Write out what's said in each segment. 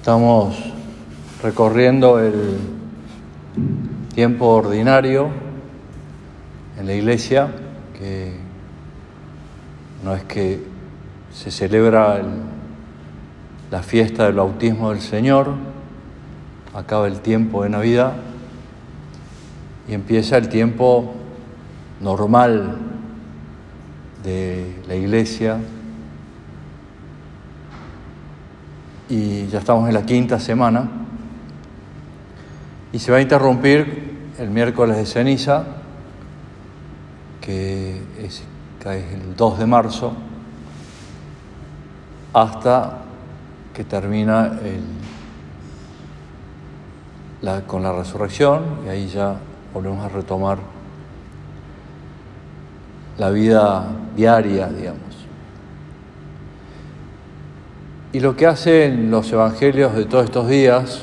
Estamos recorriendo el tiempo ordinario en la iglesia, que no es que se celebra el- la fiesta del bautismo del Señor, acaba el tiempo de Navidad y empieza el tiempo normal de la iglesia y ya estamos en la quinta semana y se va a interrumpir el miércoles de ceniza, que es, el 2 de marzo, hasta que termina el- con la resurrección y ahí ya volvemos a retomar la vida diaria, digamos. Y lo que hacen los evangelios de todos estos días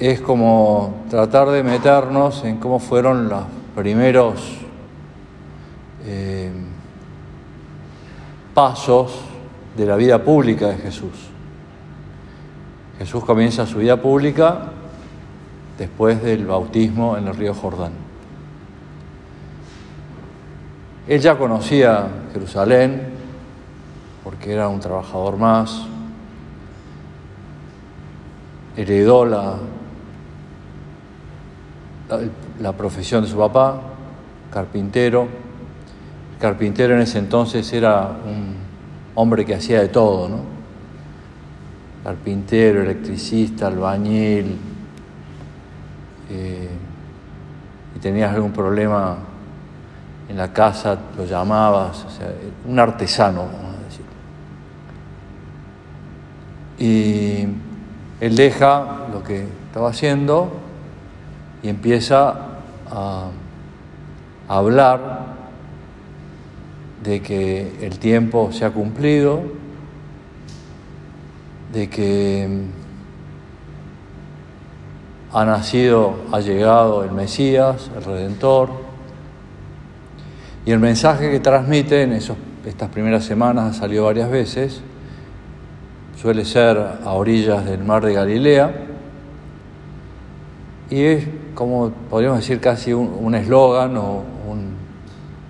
es como tratar de meternos en cómo fueron los primeros eh, pasos de la vida pública de Jesús. Jesús comienza su vida pública después del bautismo en el río Jordán. Él ya conocía Jerusalén porque era un trabajador más, heredó la, la, profesión de su papá, carpintero. El carpintero en ese entonces era un hombre que hacía de todo, ¿no? Carpintero, electricista, albañil, eh, y tenías algún problema en la casa, lo llamabas, o sea, un artesano, vamos a decir. Y él deja lo que estaba haciendo y empieza a, hablar de que el tiempo se ha cumplido, de que ha nacido, ha llegado el Mesías, el Redentor, y el mensaje que transmite en esos, estas primeras semanas ha salido varias veces, suele ser a orillas del mar de Galilea, y es como podríamos decir casi un eslogan o un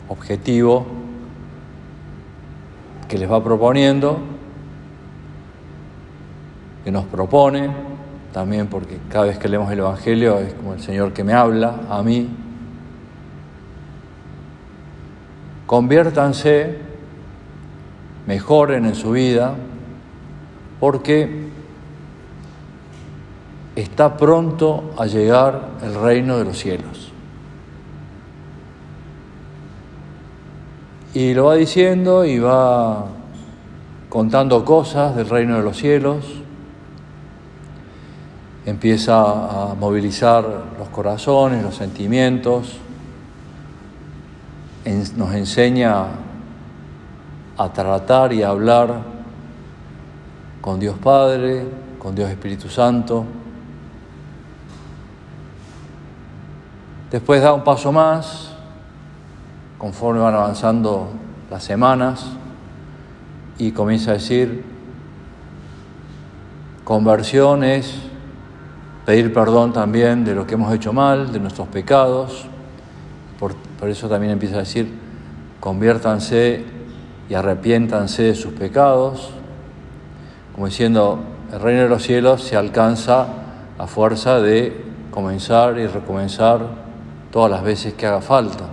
objetivo que les va proponiendo, que nos propone, también porque cada vez que leemos el Evangelio es como el Señor que me habla a mí. Conviértanse, mejoren en su vida, porque está pronto a llegar el reino de los cielos. Y lo va diciendo y va contando cosas del reino de los cielos, empieza a movilizar los corazones, los sentimientos, en- nos enseña a tratar y a hablar con Dios Padre, con Dios Espíritu Santo. Después da un paso más, conforme van avanzando las semanas, y comienza a decir, conversión es pedir perdón también de lo que hemos hecho mal, de nuestros pecados. Por, por eso también empieza a decir, conviértanse y arrepiéntanse de sus pecados. Como diciendo, el reino de los cielos se alcanza a fuerza de comenzar y recomenzar todas las veces que haga falta.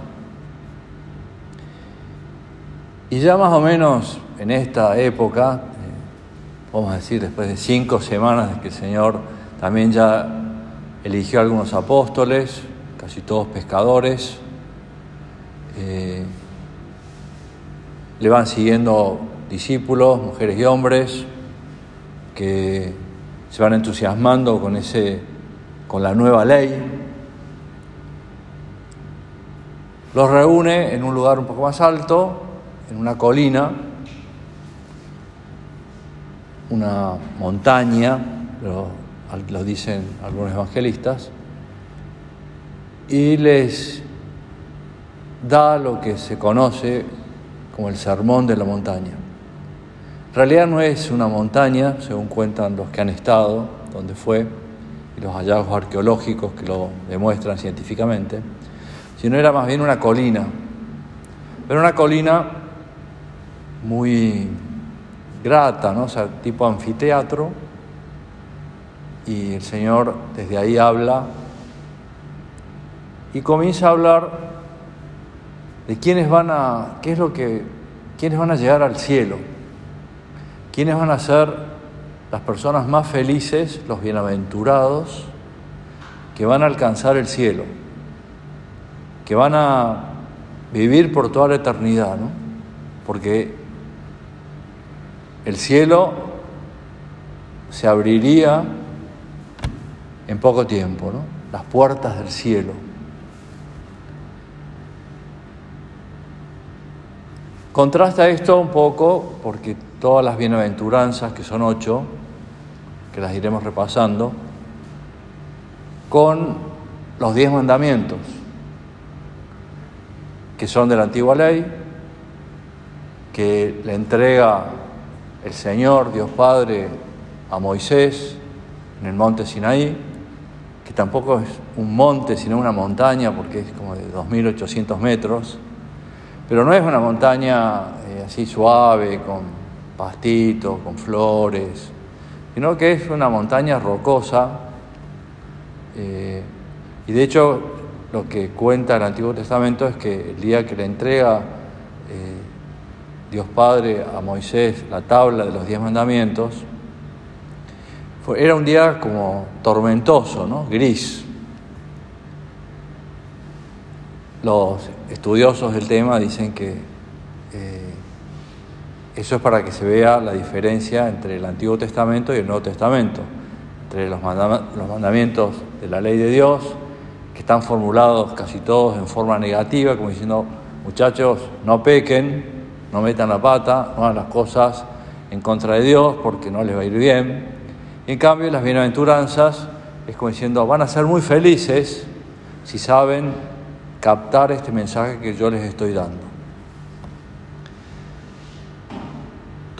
Y ya más o menos en esta época, eh, vamos a decir después de cinco semanas de que el Señor también ya eligió a algunos apóstoles, casi todos pescadores, eh, le van siguiendo discípulos, mujeres y hombres, que se van entusiasmando con, ese, con la nueva ley. Los reúne en un lugar un poco más alto, en una colina, una montaña, lo, lo dicen algunos evangelistas, y les da lo que se conoce como el sermón de la montaña. Realidad no es una montaña, según cuentan los que han estado, donde fue, y los hallazgos arqueológicos que lo demuestran científicamente, sino era más bien una colina. Pero una colina muy grata, ¿no? Tipo anfiteatro, y el Señor desde ahí habla y comienza a hablar de quiénes van a, qué es lo que, quiénes van a llegar al cielo, quiénes van a ser las personas más felices, los bienaventurados, que van a alcanzar el cielo, que van a vivir por toda la eternidad, ¿no? Porque el cielo se abriría en poco tiempo, ¿no? Las puertas del cielo. Contrasta esto un poco porque todas las bienaventuranzas, que son ocho, que las iremos repasando, con los diez mandamientos, que son de la antigua ley, que le entrega el Señor, Dios Padre, a Moisés en el monte Sinaí, que tampoco es un monte, sino una montaña, porque es como de 2.800 metros, pero no es una montaña eh, así suave, con pastitos, con flores, sino que es una montaña rocosa. Eh, y de hecho, lo que cuenta el Antiguo Testamento es que el día que le entrega eh, Dios Padre a Moisés la tabla de los diez mandamientos, era un día como tormentoso, ¿no? gris. Los estudiosos del tema dicen que eso es para que se vea la diferencia entre el Antiguo Testamento y el Nuevo Testamento, entre los, mandamientos de la ley de Dios, que están formulados casi todos en forma negativa, como diciendo, muchachos, no pequen, no metan la pata, no hagan las cosas en contra de Dios porque no les va a ir bien. En cambio, las bienaventuranzas es como diciendo, van a ser muy felices si saben captar este mensaje que yo les estoy dando.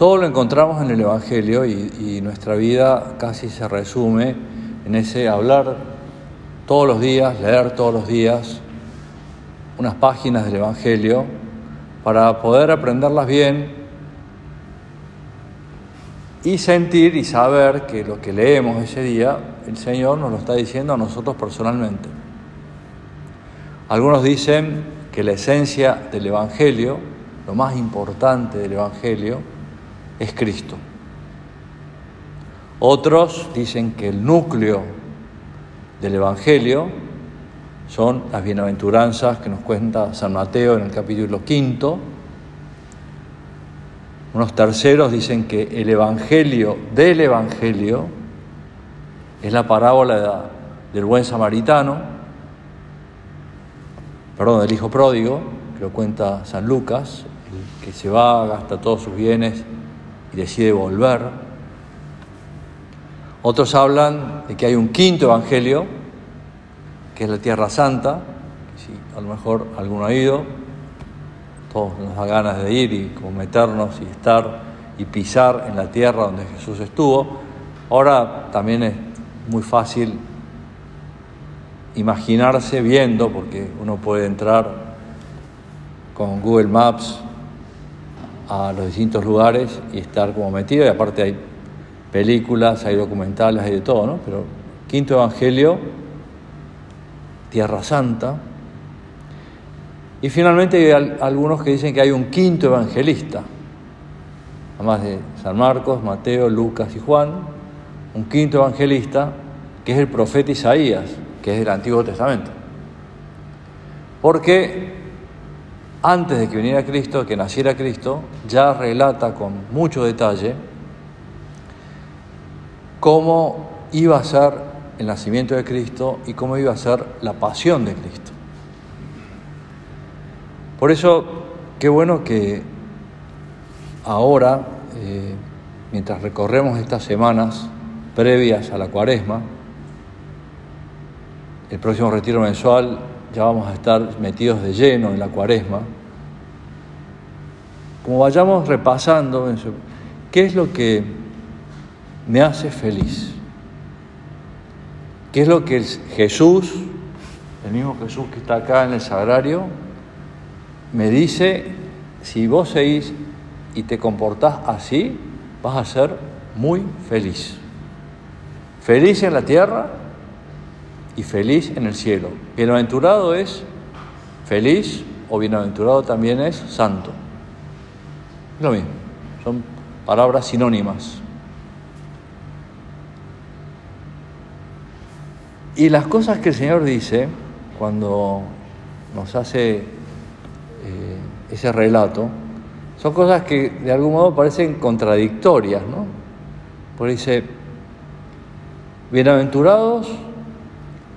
Todo lo encontramos en el Evangelio y, nuestra vida casi se resume en ese hablar todos los días, leer todos los días unas páginas del Evangelio para poder aprenderlas bien y sentir y saber que lo que leemos ese día, el Señor nos lo está diciendo a nosotros personalmente. Algunos dicen que la esencia del Evangelio, lo más importante del Evangelio, es Cristo. Otros dicen que el núcleo del Evangelio son las bienaventuranzas que nos cuenta San Mateo en el capítulo quinto, unos terceros dicen que el Evangelio del Evangelio es la parábola del buen samaritano, perdón, del hijo pródigo, que lo cuenta San Lucas, el que se va, gasta todos sus bienes y decide volver. Otros hablan de que hay un quinto evangelio, que es la Tierra Santa, que si a lo mejor alguno ha ido, todos nos da ganas de ir y como meternos y estar y pisar en la tierra donde Jesús estuvo. Ahora también es muy fácil imaginarse viendo, porque uno puede entrar con Google Maps a los distintos lugares y estar como metido, y aparte hay películas, hay documentales, hay de todo, ¿no? Pero quinto evangelio, Tierra Santa, y finalmente hay algunos que dicen que hay un quinto evangelista, además de San Marcos, Mateo, Lucas y Juan, un quinto evangelista que es el profeta Isaías, que es del Antiguo Testamento. Porque antes de que viniera Cristo, que naciera Cristo, ya relata con mucho detalle cómo iba a ser el nacimiento de Cristo y cómo iba a ser la pasión de Cristo. Por eso, qué bueno que ahora, eh, mientras recorremos estas semanas previas a la cuaresma, el próximo retiro mensual ya vamos a estar metidos de lleno en la cuaresma, como vayamos repasando ¿qué es lo que me hace feliz? ¿Qué es lo que Jesús, el mismo Jesús que está acá en el sagrario, me dice, si vos seguís y te comportás así, vas a ser muy feliz. Feliz en la tierra y feliz en el cielo. Bienaventurado es feliz o bienaventurado también es santo. Es lo mismo, son palabras sinónimas. Y las cosas que el Señor dice cuando nos hace eh, ese relato, son cosas que de algún modo parecen contradictorias, ¿no? Porque dice, bienaventurados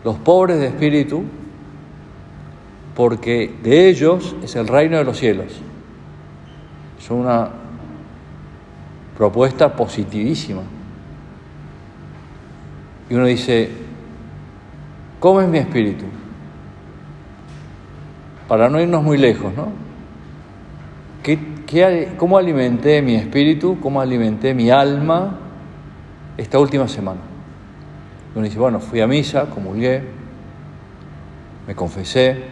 los pobres de espíritu, porque de ellos es el reino de los cielos. Es una propuesta positivísima. Y uno dice, ¿cómo es mi espíritu? Para no irnos muy lejos, ¿no? cómo alimenté mi espíritu? ¿Cómo alimenté mi alma esta última semana? Uno dice, bueno, fui a misa, comulgué, me confesé,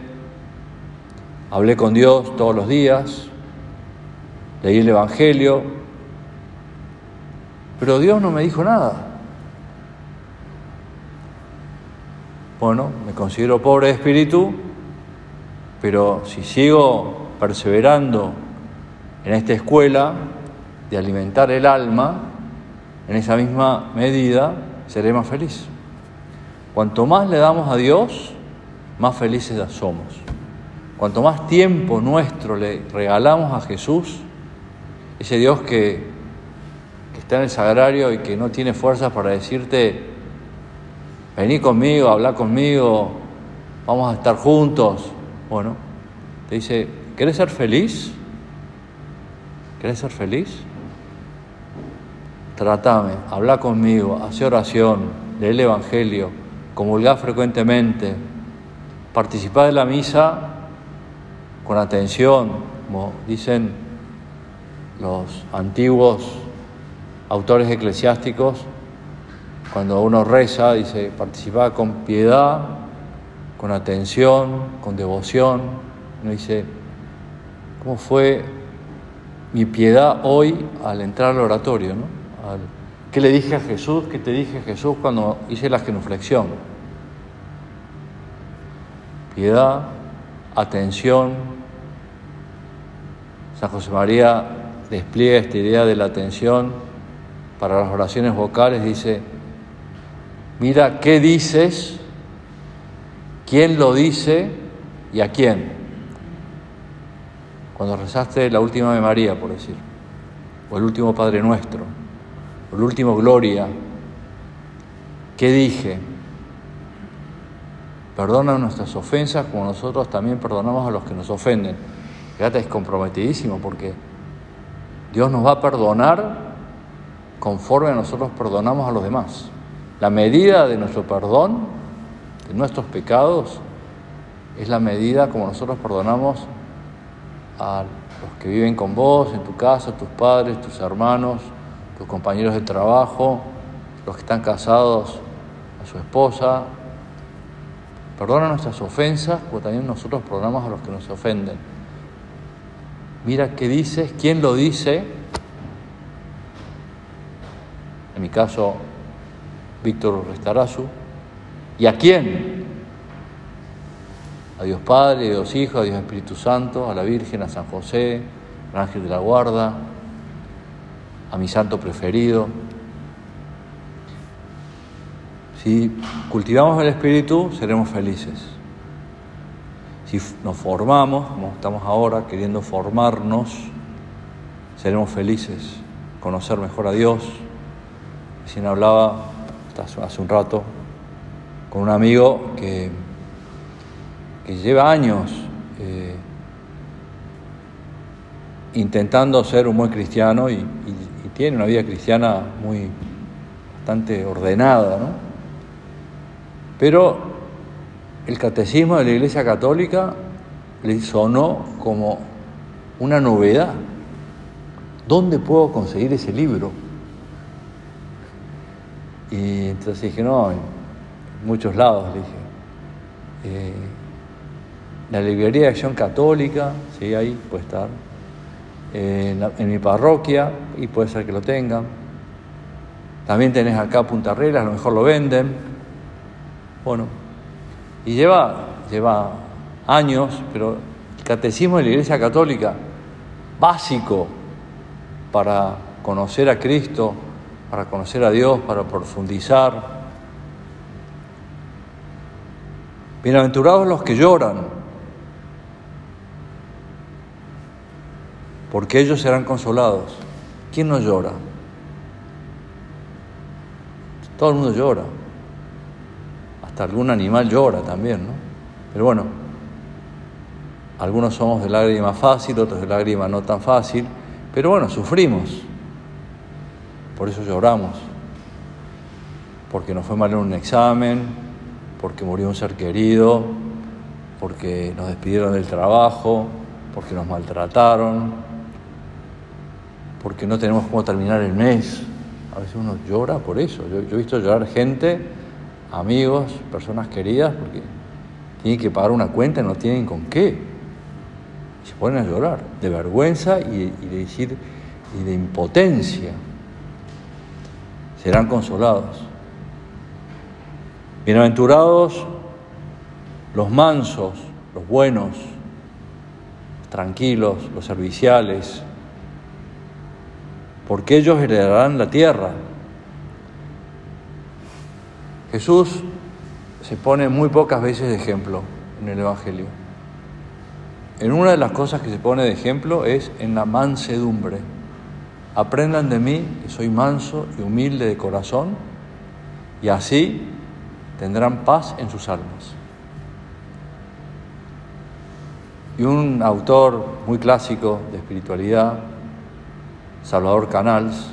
hablé con Dios todos los días, leí el Evangelio, pero Dios no me dijo nada. Bueno, me considero pobre de espíritu, pero si sigo perseverando en esta escuela de alimentar el alma, en esa misma medida seré más feliz. Cuanto más le damos a Dios, más felices somos. Cuanto más tiempo nuestro le regalamos a Jesús, ese Dios que, está en el sagrario y que no tiene fuerzas para decirte, vení conmigo, habla conmigo, vamos a estar juntos. Bueno, te dice, ¿querés ser feliz? ¿Querés ser feliz? Trátame, habla conmigo, hace oración, lee el Evangelio, comulgá frecuentemente, participá de la misa con atención, como dicen los antiguos autores eclesiásticos, cuando uno reza, dice, participá con piedad, con atención, con devoción. Uno dice, ¿cómo fue mi piedad hoy al entrar al oratorio, ¿no? ¿Qué le dije a Jesús? ¿Qué te dije a Jesús cuando hice la genuflexión? Piedad, atención. San José María despliega esta idea de la atención para las oraciones vocales. Dice, mira qué dices, quién lo dice y a quién cuando rezaste la última de María, por decir, o el último Padre Nuestro, o el último Gloria, ¿qué dije? Perdona nuestras ofensas como nosotros también perdonamos a los que nos ofenden. Fíjate, es comprometidísimo porque Dios nos va a perdonar conforme a nosotros perdonamos a los demás. La medida de nuestro perdón, de nuestros pecados, es la medida como nosotros perdonamos a los que viven con vos, en tu casa, tus padres, tus hermanos, tus compañeros de trabajo, los que están casados, a su esposa. Perdona nuestras ofensas, porque también nosotros perdonamos a los que nos ofenden. Mira qué dices, quién lo dice. En mi caso, Víctor Restarazu. ¿Y a quién? a Dios Padre, a Dios Hijo, a Dios Espíritu Santo, a la Virgen, a San José, al Ángel de la Guarda, a mi santo preferido. Si cultivamos el Espíritu, seremos felices. Si nos formamos, como estamos ahora, queriendo formarnos, seremos felices, conocer mejor a Dios. Recién hablaba hace un rato con un amigo que que lleva años eh, intentando ser un buen cristiano y, tiene una vida cristiana muy bastante ordenada, ¿no? Pero el catecismo de la Iglesia Católica le sonó como una novedad. ¿dónde puedo conseguir ese libro? Y entonces dije, no, en muchos lados, le dije. Eh, la librería de Acción Católica, sí, ahí puede estar. En, mi parroquia, y puede ser que lo tengan. También tenés acá Punta Reglas, a lo mejor lo venden. Bueno, y lleva, lleva años, pero el catecismo de la Iglesia Católica, básico para conocer a Cristo, para conocer a Dios, para profundizar. Bienaventurados los que lloran, porque ellos serán consolados. ¿Quién no llora? Todo el mundo llora. Hasta algún animal llora también, ¿no? Pero bueno, algunos somos de lágrima fácil, otros de lágrima no tan fácil, pero bueno, sufrimos. Por eso lloramos. Porque nos fue mal en un examen, porque murió un ser querido, porque nos despidieron del trabajo, porque nos maltrataron, porque no tenemos cómo terminar el mes. A veces uno llora por eso. Yo, he visto llorar gente, amigos, personas queridas, porque tienen que pagar una cuenta y no tienen con qué. se ponen a llorar de vergüenza y, de decir y de impotencia. Serán consolados. Bienaventurados los mansos, los buenos, tranquilos, los serviciales, porque ellos heredarán la tierra. Jesús se pone muy pocas veces de ejemplo en el Evangelio. En una de las cosas que se pone de ejemplo es en la mansedumbre. Aprendan de mí que soy manso y humilde de corazón y así tendrán paz en sus almas. Y un autor muy clásico de espiritualidad, Salvador Canals,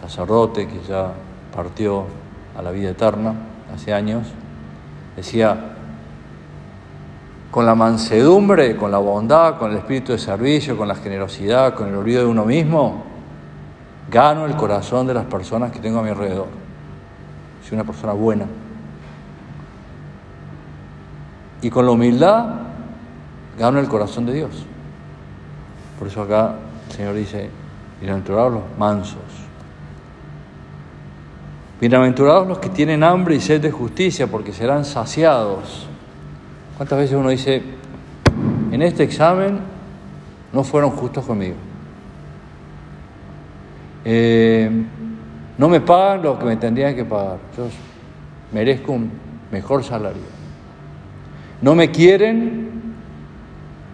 sacerdote que ya partió a la vida eterna hace años, decía, con la mansedumbre, con la bondad, con el espíritu de servicio, con la generosidad, con el olvido de uno mismo, gano el corazón de las personas que tengo a mi alrededor. Soy una persona buena. Y con la humildad gano el corazón de Dios. Por eso acá el Señor dice, bienaventurados los mansos. Bienaventurados los que tienen hambre y sed de justicia, porque serán saciados. ¿Cuántas veces uno dice, en este examen no fueron justos conmigo? Eh, no me pagan lo que me tendrían que pagar. Yo merezco un mejor salario. No me quieren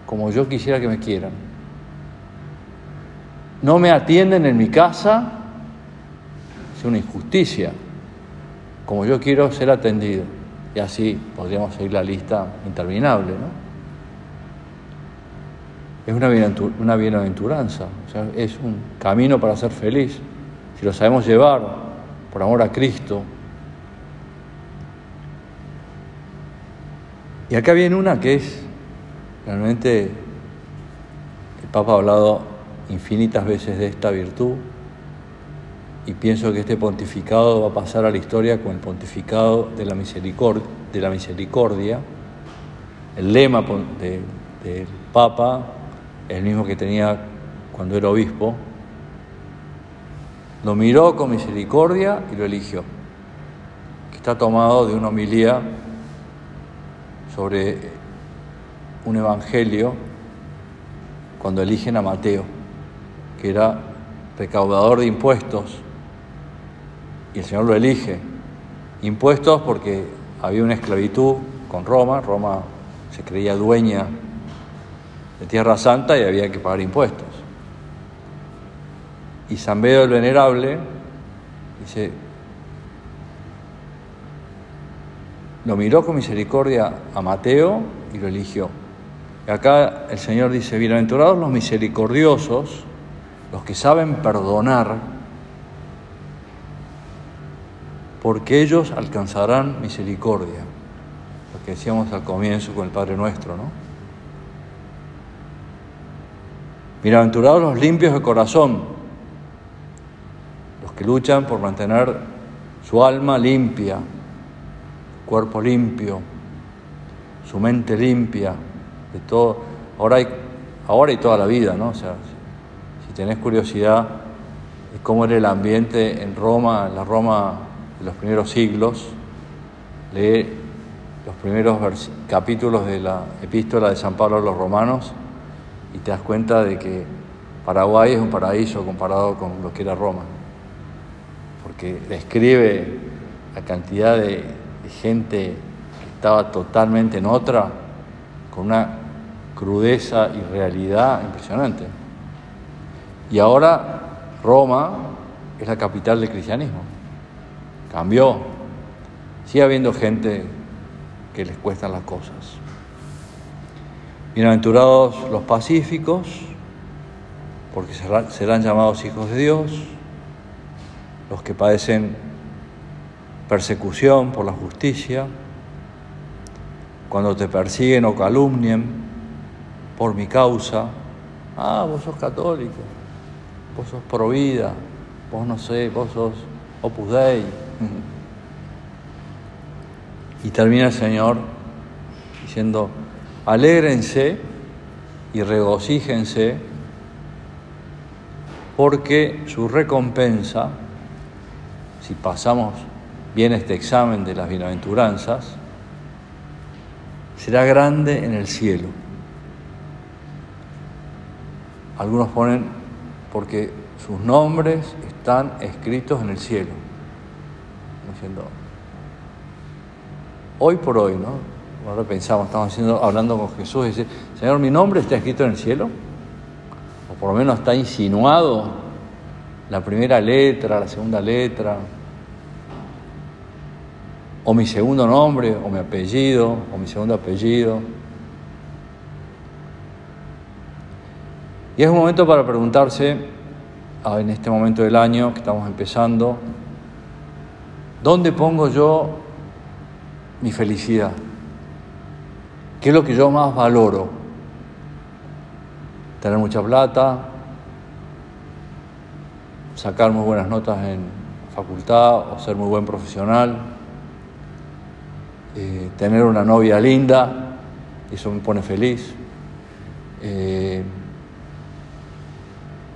como yo quisiera que me quieran. No me atienden en mi casa, es una injusticia, como yo quiero ser atendido. Y así podríamos seguir la lista interminable, ¿no? Es una, bienaventuranza, es un camino para ser feliz, si lo sabemos llevar por amor a Cristo, Y acá viene una que es, realmente, el Papa ha hablado infinitas veces de esta virtud y pienso que este pontificado va a pasar a la historia con el pontificado de la misericordia. De. El lema del Papa es el mismo que tenía cuando era obispo. Lo miró con misericordia y lo eligió, que está tomado de una homilía sobre un evangelio cuando eligen a Mateo, que era recaudador de impuestos, y el Señor lo elige. Impuestos porque había una esclavitud con Roma, Roma se creía dueña de Tierra Santa y había que pagar impuestos. Y San Beda el Venerable dice, lo miró con misericordia a Mateo y lo eligió. Y acá el Señor dice, bienaventurados los misericordiosos, los que saben perdonar, porque ellos alcanzarán misericordia. Lo que decíamos al comienzo con el Padre Nuestro, ¿no? Bienaventurados los limpios de corazón, los que luchan por mantener su alma limpia, cuerpo limpio, su mente limpia, de todo. Ahora, hay, ahora y toda la vida, ¿no? O sea, si tenés curiosidad de cómo era el ambiente en Roma, en la Roma de los primeros siglos, lee los primeros capítulos de la epístola de San Pablo a los romanos y te das cuenta de que Paraguay es un paraíso comparado con lo que era Roma, porque describe la cantidad de gente que estaba totalmente en otra, con una crudeza y realidad impresionante. Y ahora Roma es la capital del cristianismo. Cambió. Sigue habiendo gente que les cuestan las cosas. Bienaventurados los pacíficos, porque serán llamados hijos de Dios, los que padecen persecución por la justicia, cuando te persiguen o calumnien por mi causa, ah, vos sos católico, vos sos pro vida, vos no sé, vos sos opus dei. Y termina el Señor diciendo, alégrense y regocíjense porque su recompensa, si pasamos viene este examen de las bienaventuranzas, será grande en el cielo. Algunos ponen porque sus nombres están escritos en el cielo. Diciendo, hoy por hoy, ¿no? Ahora pensamos, estamos haciendo, hablando con Jesús y dice, Señor, mi nombre está escrito en el cielo. O por lo menos está insinuado la primera letra, la segunda letra, o mi segundo nombre, o mi apellido, o mi segundo apellido. Y es un momento para preguntarse, en este momento del año que estamos empezando, ¿dónde pongo yo mi felicidad? ¿Qué es lo que yo más valoro? Tener mucha plata, sacar muy buenas notas en facultad o ser muy buen profesional eh, tener una novia linda, eso me pone feliz, eh,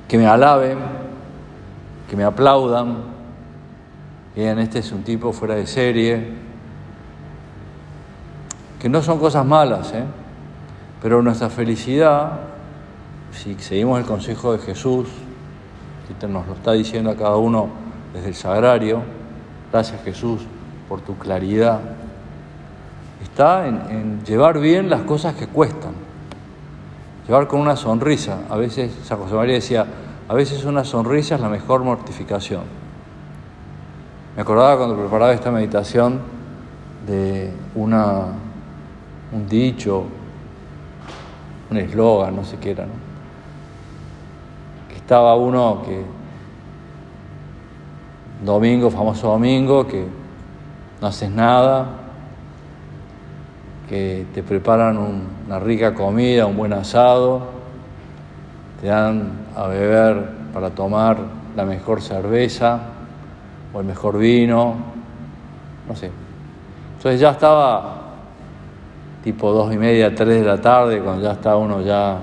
que me alaben, que me aplaudan, bien, este es un tipo fuera de serie, que no son cosas malas, ¿eh? pero nuestra felicidad, si seguimos el consejo de Jesús, que nos lo está diciendo a cada uno desde el sagrario, gracias Jesús por tu claridad, está en, llevar bien las cosas que cuestan, llevar con una sonrisa. A veces, San José María decía, a veces una sonrisa es la mejor mortificación. Me acordaba cuando preparaba esta meditación de una, un dicho, un eslogan, no sé qué era, ¿no? que estaba uno que, domingo, famoso domingo, que no haces nada, que te preparan una rica comida, un buen asado, te dan a beber para tomar la mejor cerveza o el mejor vino, no sé. Entonces ya estaba tipo dos y media, tres de la tarde, cuando ya está uno ya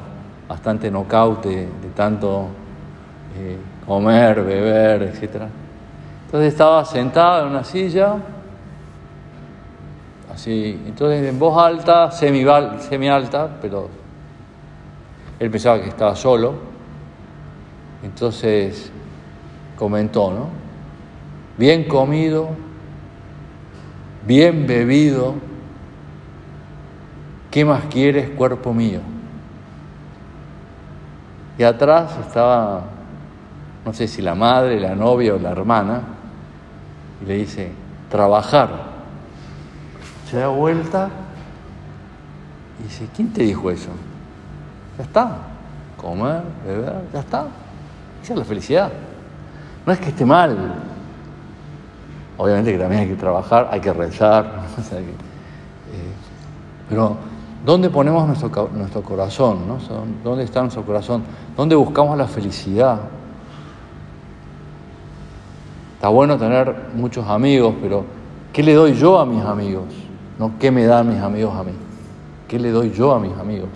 bastante nocaute de tanto eh, comer, beber, etc. Entonces estaba sentado en una silla Así, entonces en voz alta, semi, semi alta, pero él pensaba que estaba solo. Entonces comentó, ¿no? Bien comido, bien bebido, ¿qué más quieres, cuerpo mío? Y atrás estaba, no sé si la madre, la novia o la hermana, y le dice, trabajar se da vuelta y dice, ¿quién te dijo eso? Ya está, comer, beber, ya está. Esa es la felicidad. No es que esté mal. Obviamente que también hay que trabajar, hay que rezar, eh, pero ¿Dónde ponemos nuestro, nuestro corazón? ¿Dónde está nuestro corazón? ¿Dónde buscamos la felicidad? Está bueno tener muchos amigos, pero ¿qué le doy yo a mis amigos? No qué me dan mis amigos a mí. ¿Qué le doy yo a mis amigos?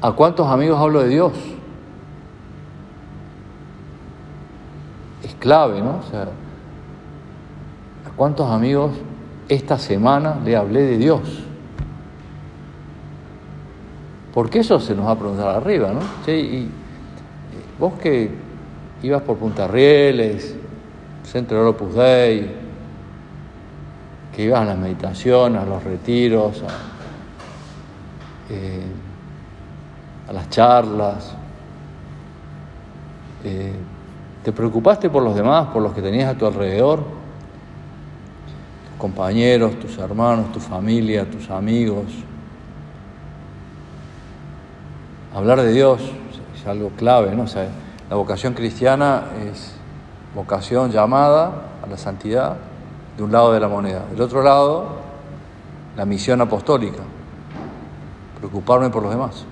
¿A cuántos amigos hablo de Dios? Es clave, ¿no? O sea, ¿a cuántos amigos esta semana le hablé de Dios? Porque eso se nos va a preguntar arriba, ¿no? Sí, y vos que ibas por Punta Rieles, Centro de Opus Dei, que ibas a las meditaciones, a los retiros, a, eh, las charlas. Eh, ¿Te preocupaste por los demás, por los que tenías a tu alrededor? Tus compañeros, tus hermanos, tu familia, tus amigos. Hablar de Dios es algo clave, ¿no? La vocación cristiana es vocación llamada a la santidad de un lado de la moneda. Del otro lado, la misión apostólica, preocuparme por los demás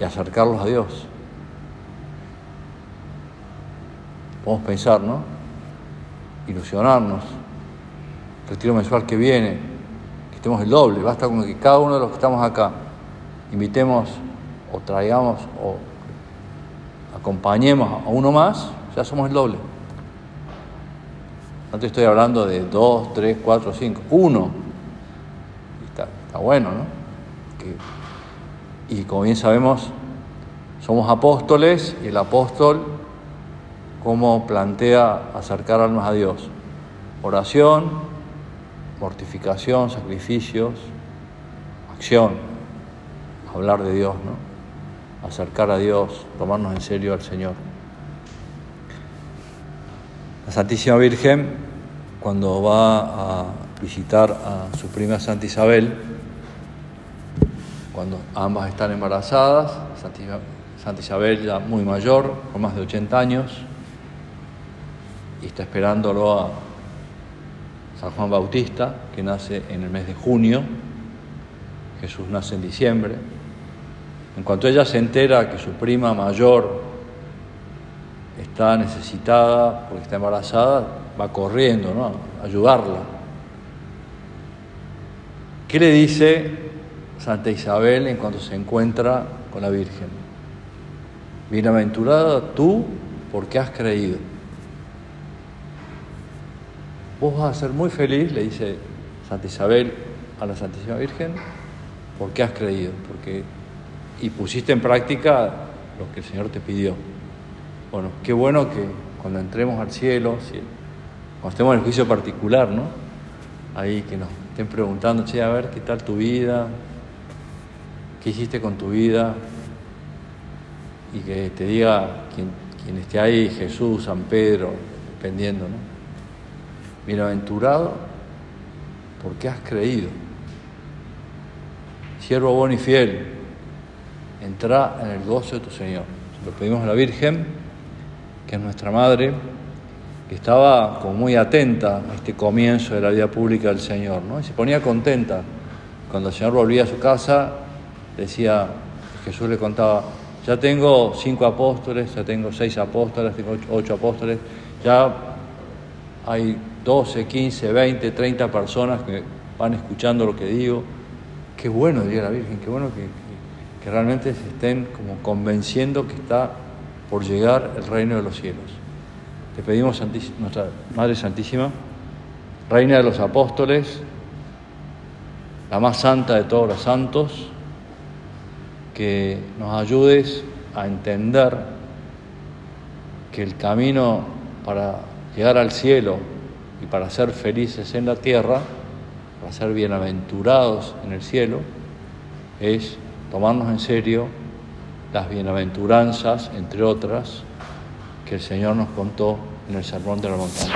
y acercarlos a Dios. Podemos pensar, ¿no? Ilusionarnos. Retiro mensual que viene, que estemos el doble. Basta con que cada uno de los que estamos acá invitemos o traigamos o acompañemos a uno más, ya somos el doble. No estoy hablando de dos, tres, cuatro, cinco, uno. Está, bueno, ¿no? y como bien sabemos, somos apóstoles y el apóstol, ¿cómo plantea acercar almas a Dios? Oración, mortificación, sacrificios, acción, hablar de Dios, ¿no? acercar a Dios, tomarnos en serio al Señor. La Santísima Virgen, cuando va a visitar a su prima Santa Isabel, cuando ambas están embarazadas, Santa Isabel ya muy mayor, con más de 80 años, y está esperándolo a San Juan Bautista, que nace en el mes de junio, Jesús nace en diciembre, en cuanto ella se entera que su prima mayor está necesitada porque está embarazada, va corriendo ¿no? ayudarla. ¿Qué le dice Santa Isabel en cuanto se encuentra con la Virgen? Bienaventurada tú porque has creído. Vos vas a ser muy feliz, le dice Santa Isabel a la Santísima Virgen, porque has creído, porque y pusiste en práctica lo que el Señor te pidió. Bueno, qué bueno que cuando entremos al cielo, cuando estemos en el juicio particular, ¿no? Ahí que nos estén preguntando, che, a ver, ¿qué tal tu vida? ¿Qué hiciste con tu vida? Y que te diga quien, esté ahí, Jesús, San Pedro, dependiendo, ¿no? Bienaventurado porque has creído. Siervo bueno y fiel, entra en el gozo de tu Señor. Se lo pedimos a la Virgen, que es nuestra Madre, que estaba como muy atenta a este comienzo de la vida pública del Señor, ¿no? Y se ponía contenta. Cuando el Señor volvía a su casa, decía, Jesús le contaba, ya tengo cinco apóstoles, ya tengo seis apóstoles, tengo ocho apóstoles, ya hay 12, 15, 20, 30 personas que van escuchando lo que digo. Qué bueno, diría la Virgen, qué bueno que, que realmente se estén como convenciendo que está por llegar el reino de los cielos. Te pedimos, nuestra Madre Santísima, Reina de los Apóstoles, la más santa de todos los santos, que nos ayudes a entender que el camino para llegar al cielo y para ser felices en la tierra, para ser bienaventurados en el cielo, es tomarnos en serio las bienaventuranzas, entre otras, que el Señor nos contó en el Sermón de la Montaña.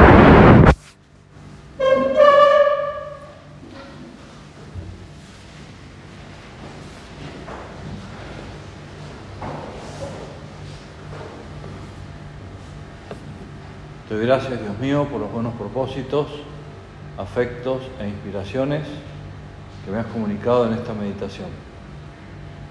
Te doy gracias, Dios mío, por los buenos propósitos, afectos e inspiraciones que me has comunicado en esta meditación.